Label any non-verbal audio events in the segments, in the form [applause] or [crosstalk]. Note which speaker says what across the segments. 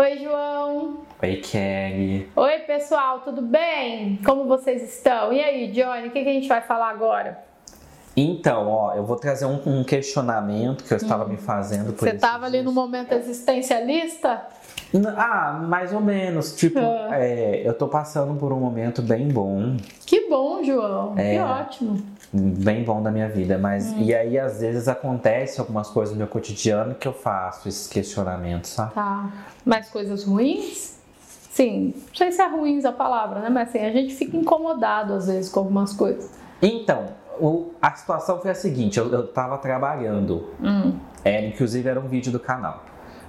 Speaker 1: Oi, João.
Speaker 2: Oi, Kelly.
Speaker 1: Oi, pessoal, tudo bem? Como vocês estão? E aí, Johnny, o que, que a gente vai falar agora?
Speaker 2: Então, ó, eu vou trazer um, um questionamento que eu estava me fazendo. Por
Speaker 1: Você estava ali no momento existencialista?
Speaker 2: Ah, mais ou menos. Tipo,
Speaker 1: Ah.
Speaker 2: é, eu tô passando por um momento bem bom,
Speaker 1: Que bom, João. Que
Speaker 2: É.
Speaker 1: ótimo.
Speaker 2: bem bom da minha vida. Mas, e aí, às vezes, acontece algumas coisas no meu cotidiano que eu faço esses questionamentos, sabe?
Speaker 1: Tá. Mais coisas ruins? Sim, não sei se é ruins a palavra, né? Mas assim, a gente fica incomodado às vezes com algumas coisas.
Speaker 2: Então, o- a situação foi a seguinte: eu, eu tava trabalhando.
Speaker 1: Hum.
Speaker 2: Era, inclusive, era um vídeo do canal.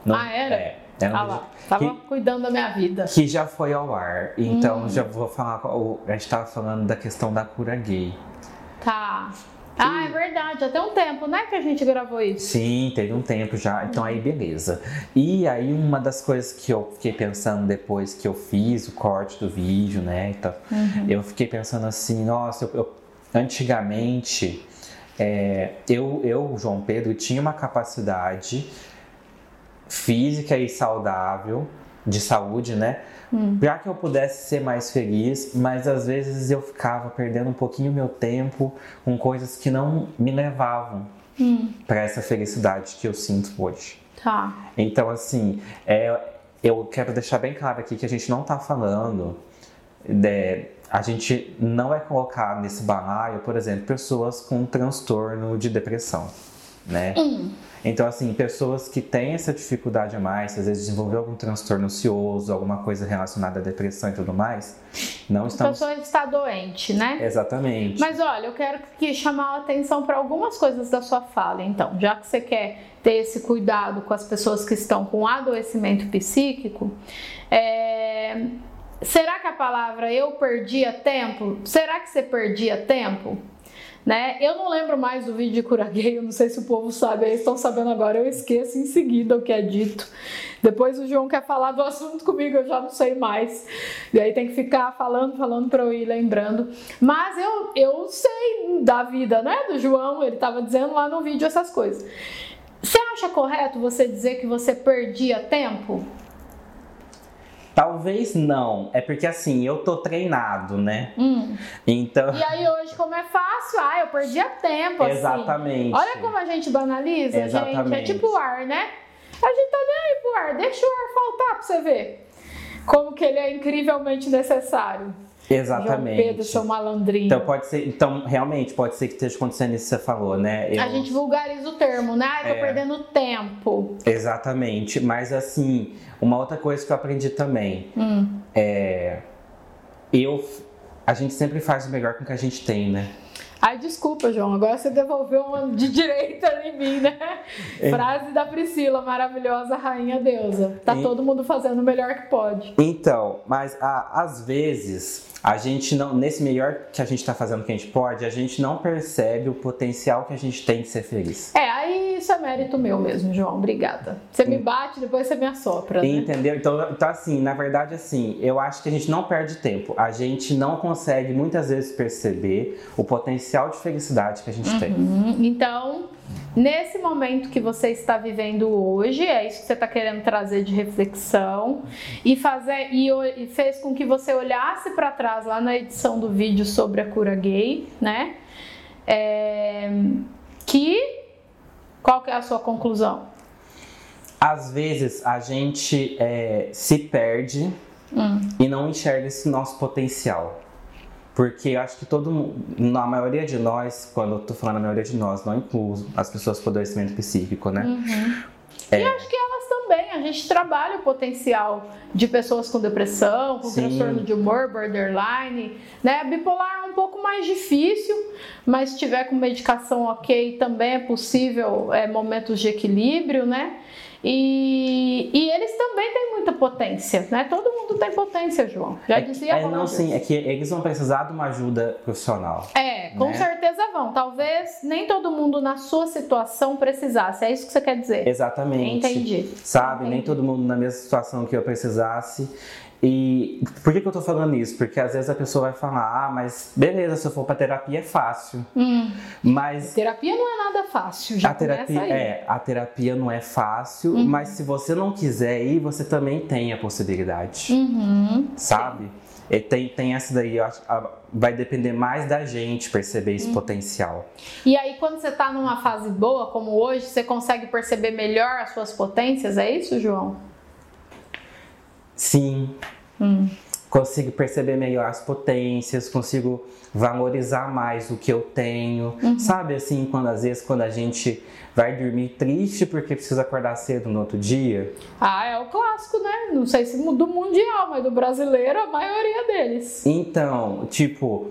Speaker 2: Não-
Speaker 1: Ah, era?
Speaker 2: É, era um
Speaker 1: Ah lá, tava
Speaker 2: que-
Speaker 1: cuidando da minha vida.
Speaker 2: que já foi ao ar. Então
Speaker 1: Hum.
Speaker 2: já vou falar. A gente tava falando da questão da cura gay.
Speaker 1: Tá. Ah, é verdade. Até um tempo, né, que a gente gravou isso.
Speaker 2: Sim, teve um tempo já. Então aí beleza. E aí uma das coisas que eu fiquei pensando depois que eu fiz o corte do vídeo, né? Então,
Speaker 1: Uhum.
Speaker 2: eu fiquei pensando assim, nossa, eu, eu- antigamente é, eu, eu, João Pedro, tinha uma capacidade física e saudável, de saúde, né? Pra que eu pudesse ser mais feliz, mas às vezes eu ficava perdendo um pouquinho meu tempo com coisas que não me levavam
Speaker 1: Hum,
Speaker 2: para essa felicidade que eu sinto hoje.
Speaker 1: tá.
Speaker 2: Então, assim, é, eu quero deixar bem claro aqui que a gente não tá falando. de- a gente não é colocar nesse balaio, por exemplo, pessoas com transtorno de depressão, né?
Speaker 1: Hum,
Speaker 2: Então, assim, pessoas que têm essa dificuldade a mais, às vezes desenvolveu algum transtorno ansioso, alguma coisa relacionada à depressão e tudo mais, não
Speaker 1: a
Speaker 2: estamos.
Speaker 1: pessoa está doente, né?
Speaker 2: Exatamente.
Speaker 1: Mas olha, eu quero que chamar a atenção para algumas coisas da sua fala, então, já que você quer ter esse cuidado com as pessoas que estão com adoecimento psíquico, é, será que a palavra eu perdia tempo? Será que você perdia tempo? Né? Eu não lembro mais do vídeo de cura gay, eu não sei se o povo sabe, eles estão sabendo agora, eu esqueço em seguida o que é dito. Depois o João quer falar do assunto comigo, eu já não sei mais. E aí tem que ficar falando, falando para eu ir lembrando. Mas eu, eu sei da vida, né, do João, ele estava dizendo lá no vídeo essas coisas. Você acha correto você dizer que você perdia tempo?
Speaker 2: Talvez não. É porque assim, eu tô treinado, né?
Speaker 1: Hum.
Speaker 2: Então.
Speaker 1: E aí hoje, como é fácil, ah, eu perdia tempo, assim.
Speaker 2: Exatamente.
Speaker 1: Olha como a gente banaliza, gente. É
Speaker 2: Exatamente.
Speaker 1: tipo o ar, né? A gente tá nem aí pro ar, deixa o ar faltar pra você ver. Como que ele é incrivelmente necessário.
Speaker 2: Exatamente.
Speaker 1: João Pedro, seu malandrinho.
Speaker 2: Então pode ser, então realmente pode ser que esteja acontecendo isso que você falou, né? Eu-
Speaker 1: A gente vulgariza o termo, né? Eu tô
Speaker 2: É.
Speaker 1: perdendo tempo.
Speaker 2: Exatamente, mas assim, uma outra coisa que eu aprendi também
Speaker 1: Hum.
Speaker 2: é eu a gente sempre faz o melhor com o que a gente tem, né?
Speaker 1: Ai, desculpa, João. Agora você devolveu uma de direita em mim, né?
Speaker 2: É.
Speaker 1: Frase da Priscila, maravilhosa rainha deusa. Tá
Speaker 2: E-
Speaker 1: todo mundo fazendo o melhor que pode.
Speaker 2: Então, mas a- às vezes a gente não, nesse melhor que a gente tá fazendo que a gente pode, a gente não percebe o potencial que a gente tem de ser feliz.
Speaker 1: É, aí isso é mérito meu mesmo, João. Obrigada. Você me bate, depois você me assopra, né?
Speaker 2: Entendeu? Então, então, assim, na verdade, assim, eu acho que a gente não perde tempo. A gente não consegue muitas vezes perceber o potencial de felicidade que a gente tem.
Speaker 1: Hum, Então, nesse momento que você está vivendo hoje, é isso que você está querendo trazer de reflexão e fazer e, e fez com que você olhasse para trás lá na edição do vídeo sobre a cura gay, né? É, que qual que é a sua conclusão?
Speaker 2: Às vezes a gente é, se perde
Speaker 1: Hum.
Speaker 2: e não enxerga esse nosso potencial. Porque eu acho que todo mundo, na maioria de nós, quando eu tô falando a maioria de nós, não incluo as pessoas com adoecimento psíquico, né?
Speaker 1: E acho que elas também, a gente trabalha o potencial de pessoas com depressão, com
Speaker 2: Sim.
Speaker 1: transtorno de humor, borderline, né? Bipolar é pouco mais difícil, mas se tiver com medicação ok, também é possível é, momentos de equilíbrio, né? E, e eles também têm muita potência, né? Todo mundo tem potência, João. Já
Speaker 2: É,
Speaker 1: dizia
Speaker 2: é, não, sim, é que eles vão precisar de uma ajuda profissional.
Speaker 1: É, com
Speaker 2: né?
Speaker 1: certeza vão. Talvez nem todo mundo na sua situação precisasse. É isso que você quer dizer?
Speaker 2: Exatamente.
Speaker 1: Entendi.
Speaker 2: Sabe? Nem
Speaker 1: Entendi.
Speaker 2: todo mundo na mesma situação que eu precisasse. E por que, que eu tô falando isso? Porque às vezes a pessoa vai falar, ah, mas beleza, se eu for pra terapia é fácil.
Speaker 1: Hum.
Speaker 2: Mas.
Speaker 1: Terapia não é nada fácil, já
Speaker 2: a terapia, é, a terapia não é fácil, uhum. mas se você não quiser ir, você também tem a possibilidade.
Speaker 1: Uhum.
Speaker 2: Sabe? E tem, tem essa daí, eu acho, vai depender mais da gente perceber esse uhum. potencial.
Speaker 1: E aí, quando você tá numa fase boa, como hoje, você consegue perceber melhor as suas potências, é isso, João?
Speaker 2: Sim.
Speaker 1: Hum.
Speaker 2: Consigo perceber melhor as potências, consigo valorizar mais o que eu tenho. Uhum. Sabe assim, quando às vezes quando a gente vai dormir triste porque precisa acordar cedo no outro dia?
Speaker 1: Ah, é o clássico, né? Não sei se do mundial, mas do brasileiro a maioria deles.
Speaker 2: Então, tipo,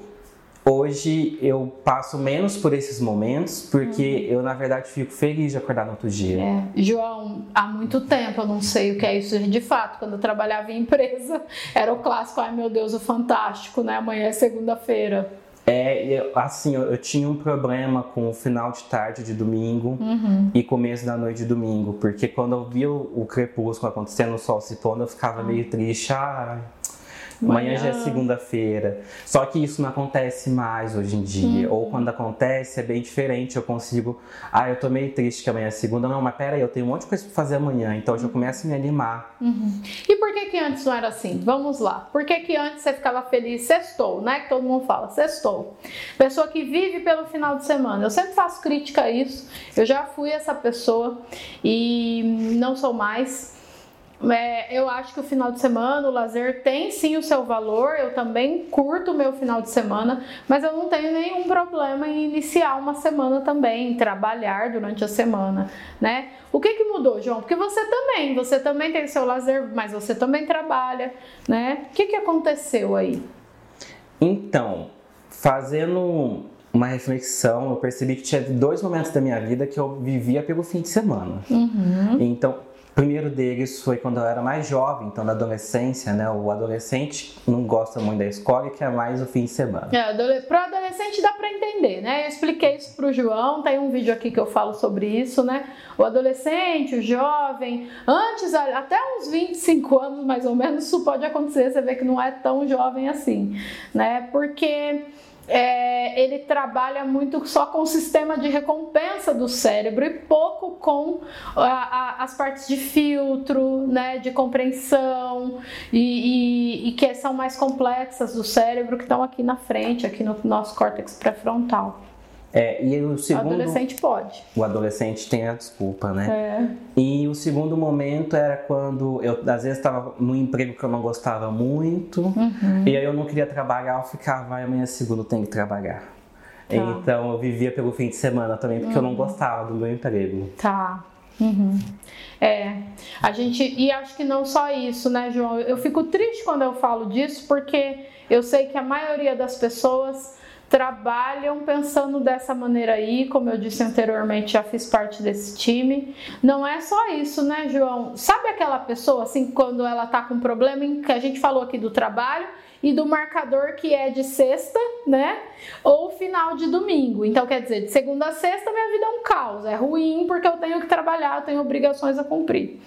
Speaker 2: Hoje eu passo menos por esses momentos porque uhum. eu, na verdade, fico feliz de acordar no outro dia.
Speaker 1: É. João, há muito tempo eu não sei o que é isso de fato. Quando eu trabalhava em empresa, [laughs] era o clássico: ai meu Deus, o fantástico, né? Amanhã é segunda-feira.
Speaker 2: É, eu, assim, eu, eu, tinha um problema com o final de tarde de domingo
Speaker 1: uhum.
Speaker 2: e começo da noite de domingo, porque quando eu via o, o crepúsculo acontecendo, o sol se pondo, eu ficava uhum. meio triste. Ah, Amanhã, já é segunda-feira. Só que isso não acontece mais hoje em dia. Uhum. Ou quando acontece é bem diferente. Eu consigo. Ah, eu tô meio triste que amanhã é segunda. Não, mas pera aí, eu tenho um monte de coisa pra fazer amanhã. Então eu já começo a me animar.
Speaker 1: Uhum. E por que que antes não era assim? Vamos lá. Por que que antes você ficava feliz? Sextou, né? Que todo mundo fala, sextou. Pessoa que vive pelo final de semana. Eu sempre faço crítica a isso. Eu já fui essa pessoa e não sou mais. É, eu acho que o final de semana, o lazer tem sim o seu valor. Eu também curto o meu final de semana, mas eu não tenho nenhum problema em iniciar uma semana também, trabalhar durante a semana, né? O que que mudou, João? Porque você também, você também tem o seu lazer, mas você também trabalha, né? O que que aconteceu aí?
Speaker 2: Então, fazendo uma reflexão, eu percebi que tinha dois momentos da minha vida que eu vivia pelo fim de semana.
Speaker 1: Uhum.
Speaker 2: Então, primeiro deles foi quando eu era mais jovem, então na adolescência, né? O adolescente não gosta muito da escola e quer mais o fim de semana.
Speaker 1: É, pro adolescente dá para entender, né? Eu expliquei isso pro João, tem um vídeo aqui que eu falo sobre isso, né? O adolescente, o jovem, antes, até uns 25 anos mais ou menos, isso pode acontecer, você vê que não é tão jovem assim, né? Porque é, ele trabalha muito só com o sistema de recompensa do cérebro e pouco com a, a, as partes de filtro, né, de compreensão e, e, e, que são mais complexas do cérebro que estão aqui na frente, aqui no nosso córtex pré-frontal.
Speaker 2: É, e o segundo.
Speaker 1: O adolescente pode.
Speaker 2: O adolescente tem a desculpa,
Speaker 1: né?
Speaker 2: É. E o segundo momento era quando eu, às vezes, estava num emprego que eu não gostava muito,
Speaker 1: uhum.
Speaker 2: e aí eu não queria trabalhar, eu ficava, vai, amanhã segundo eu tenho que trabalhar. Tá. Então eu vivia pelo fim de semana também, porque uhum. eu não uhum. gostava do meu emprego.
Speaker 1: Tá. Uhum. É, a gente, e acho que não só isso, né, João? Eu fico triste quando eu falo disso, porque eu sei que a maioria das pessoas trabalham pensando dessa maneira aí, como eu disse anteriormente, já fiz parte desse time. Não é só isso, né, João? Sabe aquela pessoa assim, quando ela tá com problema em que a gente falou aqui do trabalho e do marcador que é de sexta, né? Ou final de domingo. Então, quer dizer, de segunda a sexta, minha vida é um caos, é ruim porque eu tenho que trabalhar, eu tenho obrigações a cumprir.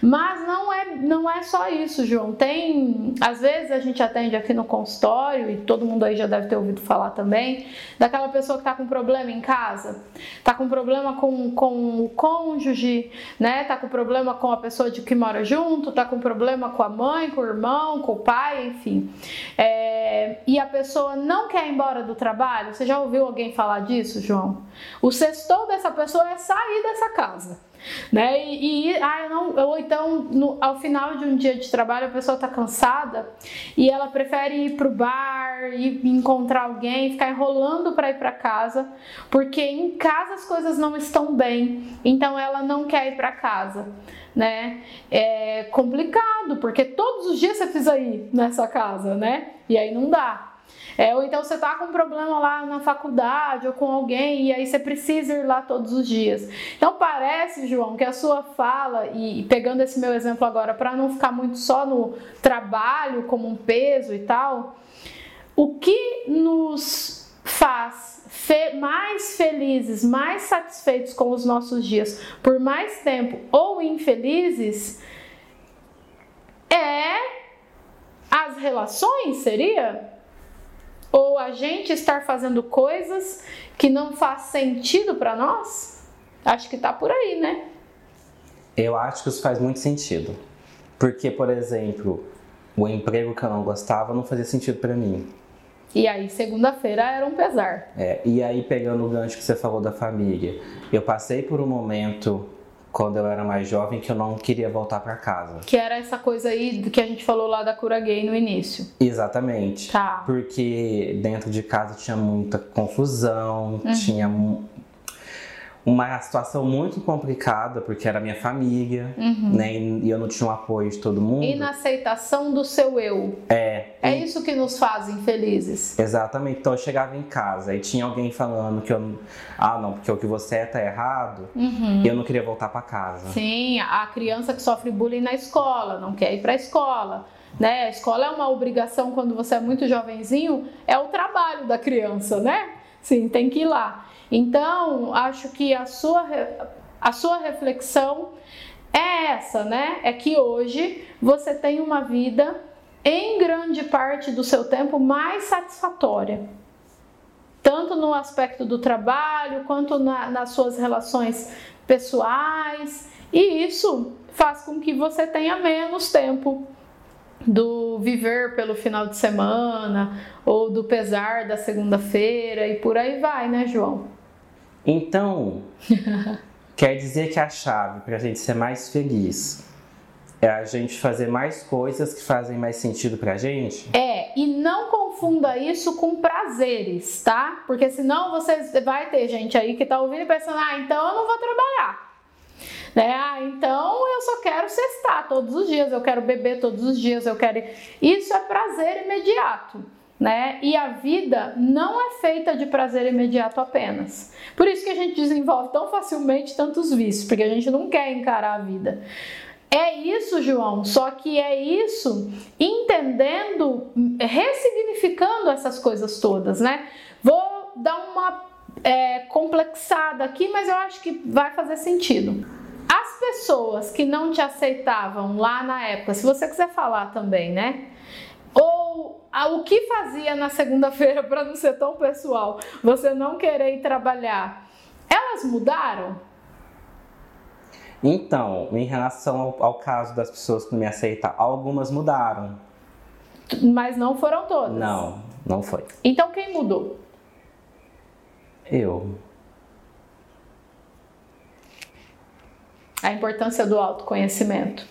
Speaker 1: Mas não é, não é só isso, João. Tem, às vezes a gente atende aqui no consultório e todo mundo aí já deve ter ouvido falar também, daquela pessoa que tá com problema em casa, tá com problema com, com o cônjuge, né? Tá com problema com a pessoa de que mora junto, tá com problema com a mãe, com o irmão, com o pai, enfim. É, e a pessoa não quer ir embora do trabalho. Você já ouviu alguém falar disso, João? O sextou dessa pessoa é sair dessa casa. Né? E, e ah, não, ou então no, ao final de um dia de trabalho a pessoa está cansada e ela prefere ir para o bar e encontrar alguém, ficar enrolando para ir para casa, porque em casa as coisas não estão bem, então ela não quer ir para casa né? É complicado, porque todos os dias você precisa ir nessa casa, né? E aí não dá. É, ou então você tá com um problema lá na faculdade ou com alguém e aí você precisa ir lá todos os dias. Então parece, João, que a sua fala, e pegando esse meu exemplo agora, para não ficar muito só no trabalho como um peso e tal, o que nos faz fe mais felizes, mais satisfeitos com os nossos dias por mais tempo ou infelizes é As relações seria? Ou a gente estar fazendo coisas que não faz sentido para nós? Acho que tá por aí, né?
Speaker 2: Eu acho que isso faz muito sentido. Porque, por exemplo, o emprego que eu não gostava não fazia sentido para mim.
Speaker 1: E aí, segunda-feira era um pesar.
Speaker 2: É, e aí, pegando o gancho que você falou da família, eu passei por um momento quando eu era mais jovem que eu não queria voltar para casa.
Speaker 1: Que era essa coisa aí que a gente falou lá da cura gay no início.
Speaker 2: Exatamente.
Speaker 1: Tá.
Speaker 2: Porque dentro de casa tinha muita confusão, uhum. tinha uma situação muito complicada, porque era minha família, uhum. né? E eu não tinha o apoio de todo mundo.
Speaker 1: E na aceitação do seu eu.
Speaker 2: É.
Speaker 1: É e... isso que nos faz infelizes.
Speaker 2: Exatamente. Então eu chegava em casa e tinha alguém falando que eu. Ah, não, porque o que você é tá errado. Uhum. E eu não queria voltar para casa.
Speaker 1: Sim, a criança que sofre bullying na escola, não quer ir para a escola. Né? A escola é uma obrigação quando você é muito jovenzinho, é o trabalho da criança, né? Sim, tem que ir lá. Então, acho que a sua, a sua reflexão é essa, né? É que hoje você tem uma vida, em grande parte do seu tempo, mais satisfatória. Tanto no aspecto do trabalho, quanto na, nas suas relações pessoais. E isso faz com que você tenha menos tempo do viver pelo final de semana ou do pesar da segunda-feira e por aí vai, né, João?
Speaker 2: Então, [laughs] quer dizer que a chave para a gente ser mais feliz é a gente fazer mais coisas que fazem mais sentido pra gente?
Speaker 1: É, e não confunda isso com prazeres, tá? Porque senão você vai ter gente aí que tá ouvindo e pensando, ah, então eu não vou trabalhar. Né? Ah, então eu só quero cestar todos os dias, eu quero beber todos os dias, eu quero. Isso é prazer imediato né? E a vida não é feita de prazer imediato apenas. Por isso que a gente desenvolve tão facilmente tantos vícios, porque a gente não quer encarar a vida. É isso, João, só que é isso entendendo, ressignificando essas coisas todas, né? Vou dar uma é, complexada aqui, mas eu acho que vai fazer sentido. As pessoas que não te aceitavam lá na época, se você quiser falar também, né? O que fazia na segunda-feira [laughs] para não ser tão pessoal, você não querer ir trabalhar, elas mudaram?
Speaker 2: Então, em relação ao, ao caso das pessoas que não me aceitam, algumas mudaram.
Speaker 1: Mas não foram todas?
Speaker 2: Não, não foi.
Speaker 1: Então quem mudou?
Speaker 2: Eu.
Speaker 1: A importância do autoconhecimento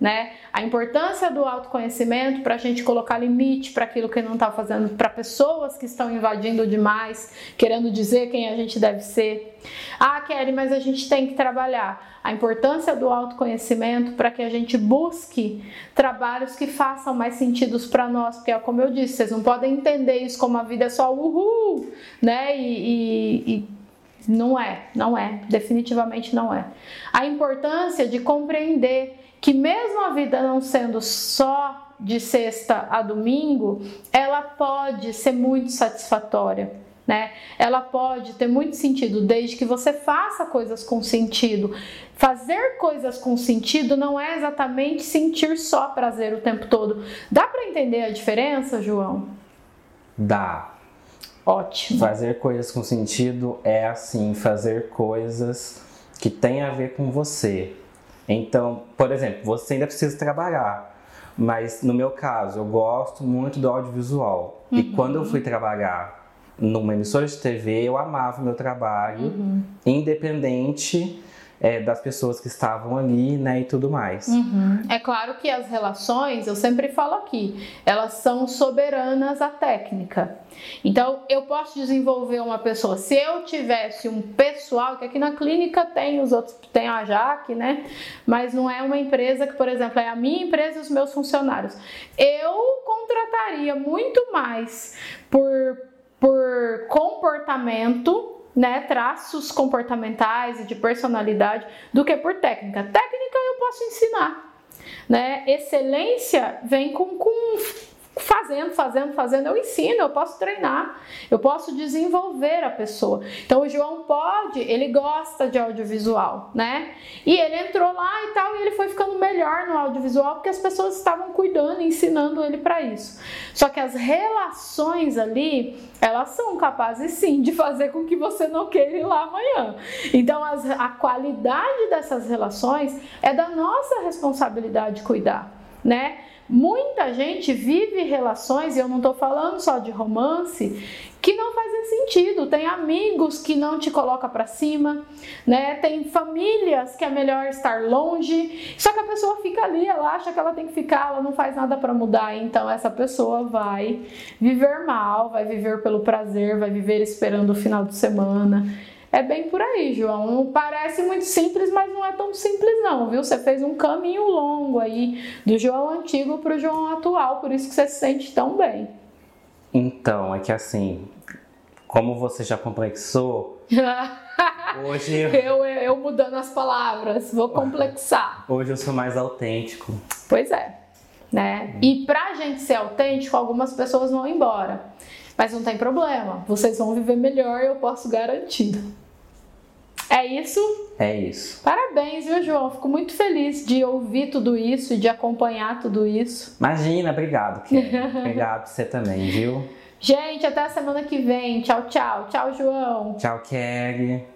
Speaker 1: né? A importância do autoconhecimento para a gente colocar limite para aquilo que não está fazendo, para pessoas que estão invadindo demais, querendo dizer quem a gente deve ser. Ah, Kelly, mas a gente tem que trabalhar. A importância do autoconhecimento para que a gente busque trabalhos que façam mais sentido para nós, porque, como eu disse, vocês não podem entender isso como a vida é só uhul, né? e, e, e não é, não é, definitivamente não é. A importância de compreender que mesmo a vida não sendo só de sexta a domingo, ela pode ser muito satisfatória. Né? Ela pode ter muito sentido desde que você faça coisas com sentido. Fazer coisas com sentido não é exatamente sentir só prazer o tempo todo. Dá para entender a diferença, João?
Speaker 2: Dá.
Speaker 1: Ótimo.
Speaker 2: Fazer coisas com sentido é assim, fazer coisas que têm a ver com você, então, por exemplo, você ainda precisa trabalhar. Mas no meu caso, eu gosto muito do audiovisual. Uhum. E quando eu fui trabalhar numa emissora de TV, eu amava o meu trabalho, uhum. independente é, das pessoas que estavam ali, né, e tudo mais.
Speaker 1: Uhum. É claro que as relações, eu sempre falo aqui, elas são soberanas à técnica. Então, eu posso desenvolver uma pessoa. Se eu tivesse um pessoal, que aqui na clínica tem os outros, tem a Jaque, né? Mas não é uma empresa que, por exemplo, é a minha empresa e os meus funcionários. Eu contrataria muito mais por, por comportamento né, traços comportamentais e de personalidade do que por técnica. Técnica eu posso ensinar, né? Excelência vem com, com fazendo, fazendo, fazendo, eu ensino, eu posso treinar, eu posso desenvolver a pessoa. Então o João pode, ele gosta de audiovisual, né? E ele entrou lá e tal, e ele foi ficando melhor no audiovisual porque as pessoas estavam cuidando, ensinando ele para isso. Só que as relações ali, elas são capazes sim de fazer com que você não queira ir lá amanhã. Então as, a qualidade dessas relações é da nossa responsabilidade cuidar, né? Muita gente vive relações, e eu não estou falando só de romance, que não fazem sentido. Tem amigos que não te coloca para cima, né? Tem famílias que é melhor estar longe. Só que a pessoa fica ali, ela acha que ela tem que ficar, ela não faz nada para mudar. Então essa pessoa vai viver mal, vai viver pelo prazer, vai viver esperando o final de semana. É bem por aí, João. Parece muito simples, mas não é tão simples não, viu? Você fez um caminho longo aí do João antigo para o João atual, por isso que você se sente tão bem.
Speaker 2: Então, é que assim, como você já complexou, [laughs] hoje eu...
Speaker 1: eu... eu mudando as palavras, vou complexar. [laughs]
Speaker 2: Hoje eu sou mais autêntico.
Speaker 1: Pois é, né? E pra gente ser autêntico, algumas pessoas vão embora. Mas não tem problema, vocês vão viver melhor, eu posso garantir. É isso?
Speaker 2: É isso.
Speaker 1: Parabéns, viu, João? Fico muito feliz de ouvir tudo isso e de acompanhar tudo isso.
Speaker 2: Imagina, obrigado, [laughs] obrigado você também, viu?
Speaker 1: Gente, até a semana que vem. Tchau, tchau. Tchau, João.
Speaker 2: Tchau, Kelly.